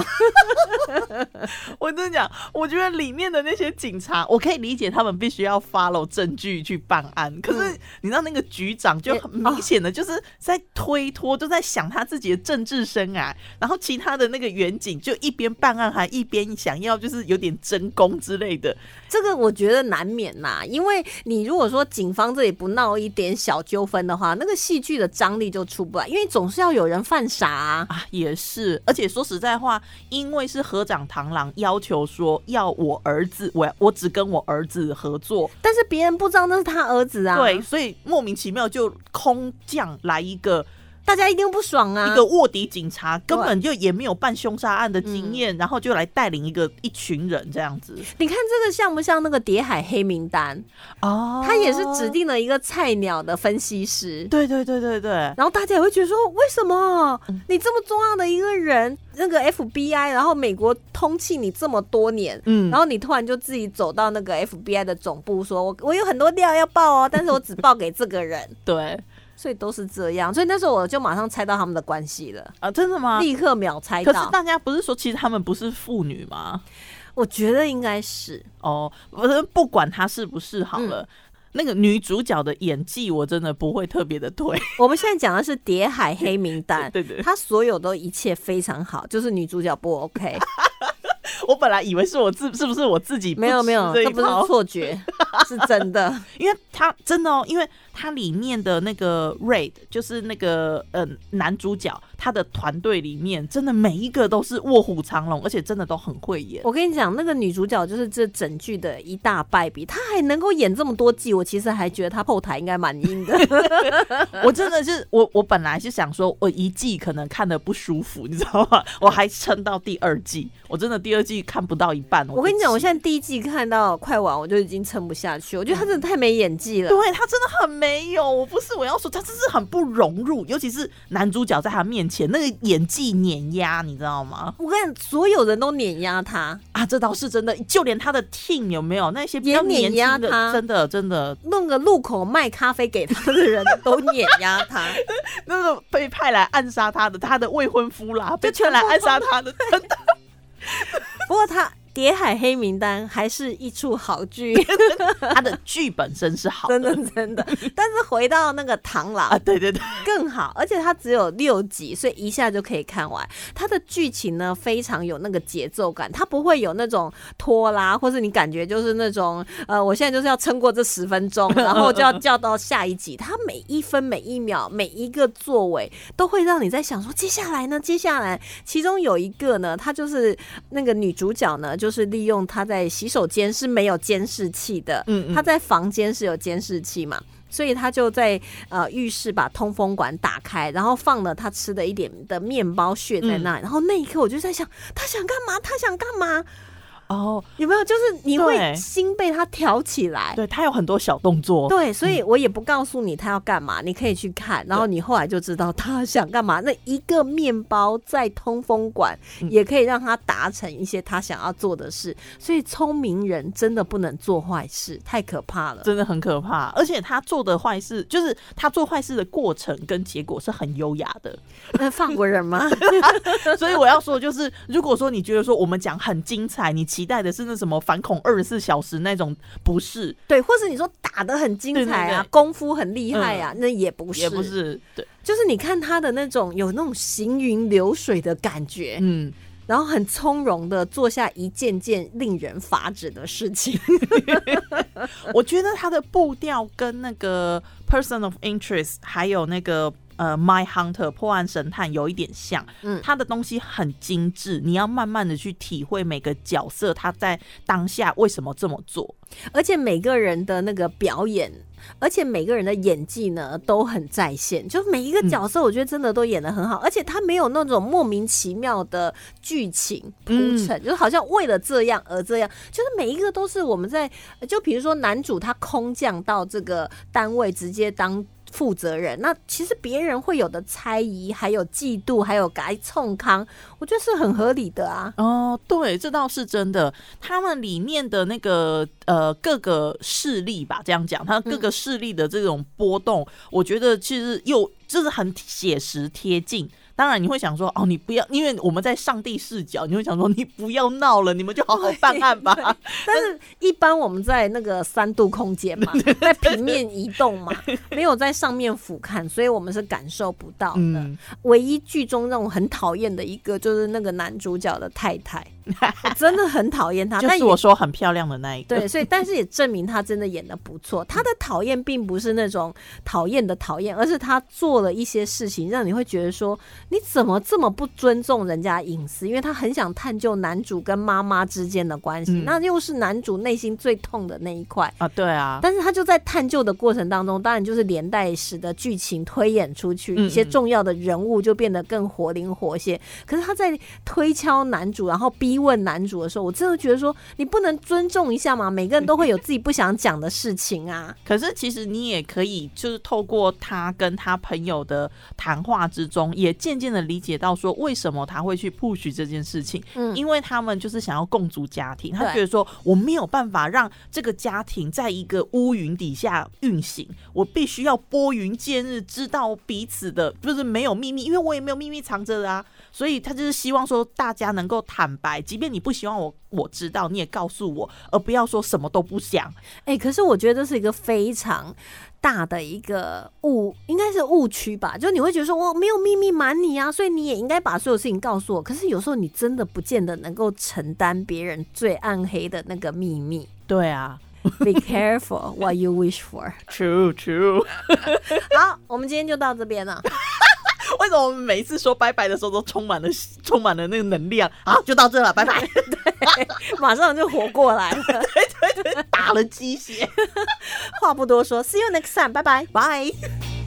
[SPEAKER 1] 我跟你讲，我觉得里面的那些警察，我可以理解他们必须要 follow 证据去办案。可是你知道那个局长就很明显的就是在推脱，就在想他自己的政治生涯。然后其他的那个远景就一边办案还一边想要就是有点争功之类的。
[SPEAKER 2] 这个我觉得难免呐，因为你如果说警方这里不闹一点小纠纷的话，那个戏剧的张力就出不来，因为总是要有人犯傻啊。
[SPEAKER 1] 也是，而且说实在话，因为是合长螳螂要求说要我儿子，我我只跟我儿子合作，
[SPEAKER 2] 但是别人不知道那是他儿子啊。
[SPEAKER 1] 对，所以莫名其妙就空降来一个。
[SPEAKER 2] 大家一定不爽啊！
[SPEAKER 1] 一个卧底警察根本就也没有办凶杀案的经验，然后就来带领一个一群人这样子。
[SPEAKER 2] 你看这个像不像那个谍海黑名单？
[SPEAKER 1] 哦
[SPEAKER 2] 他也是指。定了一个菜鸟的分析师。
[SPEAKER 1] 对对对对对，
[SPEAKER 2] 然后大家也会觉得说，为什么你这么重要的一个人，那个 FBI，然后美国通缉你这么多年，
[SPEAKER 1] 嗯
[SPEAKER 2] 然后你突然就自己走到那个 FBI 的总部，说我我有很多料要报哦，但是我只报给这个人，<laughs>
[SPEAKER 1] 对
[SPEAKER 2] 所以都是这样。所以那时候我就马上猜到他们的关系了，
[SPEAKER 1] 啊，真的吗？
[SPEAKER 2] 立刻秒猜
[SPEAKER 1] 可是。大家不是说其实他们不是父女吗？
[SPEAKER 2] 我觉得应该是，
[SPEAKER 1] 哦，不是，不管他是不是好了。
[SPEAKER 2] 嗯
[SPEAKER 1] 那个女主角的演技，我真的不会特别的推。<laughs>
[SPEAKER 2] 我们现在讲的是《谍海黑名单》，<laughs>
[SPEAKER 1] 对对，
[SPEAKER 2] 她所有都一切非常好，就是女主角不 OK。
[SPEAKER 1] 我本来以为是我自是不是我自己
[SPEAKER 2] 没有没有，这不是错觉，<laughs> 是真的。
[SPEAKER 1] 因为他真的哦，因为他里面的那个 Raid 就是那个呃男主角，他的团队里面真的每一个都是卧虎藏龙，而且真的都很会演。
[SPEAKER 2] 我跟你讲，那个女主角就是这整剧的一大败笔，她还能够演这么多季，我其实还觉得她后台应该蛮硬的。<laughs>
[SPEAKER 1] 我真的是我我本来是想说，我一季可能看的不舒服，你知道吗？<laughs> 我还撑到第二季，我真的第二季看不到一半。
[SPEAKER 2] 我跟你讲，我现在第一季看到快完，我就已经撑不下去，我觉得她真的太没演技了。
[SPEAKER 1] 对她真的很没有，我不是我要说，她真是很不融入，尤其是男主角在她面前那个演技碾压，你知道吗？
[SPEAKER 2] 我跟你讲，所有人都碾压他，
[SPEAKER 1] 啊，这倒是真的，就连他的 team 有没有那些比较
[SPEAKER 2] 碾
[SPEAKER 1] 年轻的，
[SPEAKER 2] 压他
[SPEAKER 1] 真的真的
[SPEAKER 2] 弄个路口卖咖啡给他的人都碾压他。<laughs>
[SPEAKER 1] 那个被派来暗杀他的，他的未婚夫啦，被
[SPEAKER 2] 全部
[SPEAKER 1] 派来暗杀他的，真的 <laughs>
[SPEAKER 2] 不过她《谍海黑名单》还是一出好剧，<laughs>
[SPEAKER 1] 他的剧本身是好
[SPEAKER 2] 真的真的。但是回到那个螳螂 <laughs>
[SPEAKER 1] 啊，对对对，
[SPEAKER 2] 更好，而且它只有六集，所以一下就可以看完。它的剧情呢非常有那个节奏感，它不会有那种拖拉，或是你感觉就是那种呃，我现在就是要撑过这十分钟，<laughs> 然后就要叫到下一集。它每一分每一秒每一个作为都会让你在想说，接下来呢？接下来，其中有一个呢，它就是那个女主角呢，就是利用他在洗手间是没有监视器的，
[SPEAKER 1] 嗯嗯
[SPEAKER 2] 她在房间是有监视器嘛。所以他就在呃浴室把通风管打开，然后放了他吃的一点的面包屑在那里。然后那一刻我就在想，他想干嘛？他想干嘛？
[SPEAKER 1] 哦，
[SPEAKER 2] 有没有？就是你会心被他挑起来。
[SPEAKER 1] 对他有很多小动作，
[SPEAKER 2] 对，所以我也不告诉你他要干嘛，你可以去看，然后你后来就知道他想干嘛。那一个面包在通风管，
[SPEAKER 1] 嗯
[SPEAKER 2] 也可以让他达成一些他想要做的事。所以聪明人真的不能做坏事，太可怕了。
[SPEAKER 1] 真的很可怕。而且他做的坏事，就是他做坏事的过程跟结果是很优雅的。<laughs>
[SPEAKER 2] 那法国人吗？<laughs>
[SPEAKER 1] 所以我要说，就是如果说你觉得说我们讲很精彩，你期待的是那什么反恐二十四小时那种，不是，
[SPEAKER 2] 对，或是你说打的很精彩啊，功夫很厉害啊，那也不是，
[SPEAKER 1] 也不，是，对，
[SPEAKER 2] 就是你看他的那种有那种行云流水的感觉，
[SPEAKER 1] 嗯，
[SPEAKER 2] 然后很从容的做下一件件令人发指的事情。<laughs>
[SPEAKER 1] 我觉得他的步调跟那个 Person of Interest 还有那个。呃，My Hunter 破案神探有一点像，
[SPEAKER 2] 嗯
[SPEAKER 1] 他的东西很精致，你要慢慢的去体会每个角色他在当下为什么这么做。
[SPEAKER 2] 而且每个人的那个表演，而且每个人的演技呢都很在线，就每一个角色，我觉得真的都演得很好，而且他没有那种莫名其妙的剧情铺陈，就是好像为了这样而这样，就是每一个都是我们在，就比如说男主他空降到这个单位直接当。负责人，那其实别人会有的猜疑，还有嫉妒，还有该冲康，我觉得是很合理的啊。
[SPEAKER 1] 哦，对，这倒是真的。他们里面的那个呃各个势力吧，这样讲，他各个势力的这种波动，我觉得其实又就是很写实贴近。当然你会想说，哦，你不要，因为我们在上帝视角，你会想说，你不要闹了，你们就好好办案吧。
[SPEAKER 2] 但是，一般我们在那个三度空间嘛，<laughs> 在平面移动嘛，没有在上面俯瞰，所以我们是感受不到的。
[SPEAKER 1] 嗯
[SPEAKER 2] 唯一剧中让我很讨厌的一个，就是那个男主角的太太，我真的很讨厌他。<laughs>
[SPEAKER 1] 就是我说很漂亮的那一个。
[SPEAKER 2] 对，所以但是也证明他真的演的不错。他的讨厌并不是那种讨厌的讨厌，而是他做了一些事情，让你会觉得说你怎么这么不尊重人家隐私？因为他很想探究男主跟妈妈之间的关系，
[SPEAKER 1] 嗯
[SPEAKER 2] 那又是男主内心最痛的那一块。
[SPEAKER 1] 啊，对啊，
[SPEAKER 2] 但是他就在探究的过程当中，当然就是连带使得剧情推演出去，
[SPEAKER 1] 嗯
[SPEAKER 2] 一些重要的人物就变得更活灵活现。可是他在推敲男主，然后逼问男主的时候，我真的觉得说，你不能尊重一下吗？每个人都会有自己不想讲的事情啊。<laughs>
[SPEAKER 1] 可是其实你也可以，就是透过他跟他朋友的谈话之中，也渐渐的理解到说，为什么他会去 push 这件事情。
[SPEAKER 2] 嗯
[SPEAKER 1] 因为他们就是想要共组家庭，他觉得说我没有办法让这个家庭在一个乌云底下运行，我必须要拨云见日，知道彼此的，就是没有秘密，因为我也没有秘密藏着的啊，所以他就是希望说大家能够坦白，即便你不希望我我知道，你也告诉我，而不要说什么都不想。
[SPEAKER 2] 哎、可是我觉得这是一个非常大的一个误，应该是误区吧？就你会觉得说我没有秘密瞒你啊，所以你也应该把所有事情告诉我。可是有时候你真的不见得能够承担别人最暗黑的那个秘密。
[SPEAKER 1] 对啊
[SPEAKER 2] Be careful what you wish for。<laughs>
[SPEAKER 1] true true。<laughs>
[SPEAKER 2] 好，我们今天就到这边了。<laughs> <laughs>
[SPEAKER 1] 为什么我们每一次说拜拜的时候都充满了充满了那个能量？好，就到这了，拜拜。<laughs>
[SPEAKER 2] 对马上就活过来了。<laughs>
[SPEAKER 1] 对对对打了鸡血，
[SPEAKER 2] 话不多说，See you next time，拜拜。
[SPEAKER 1] 拜。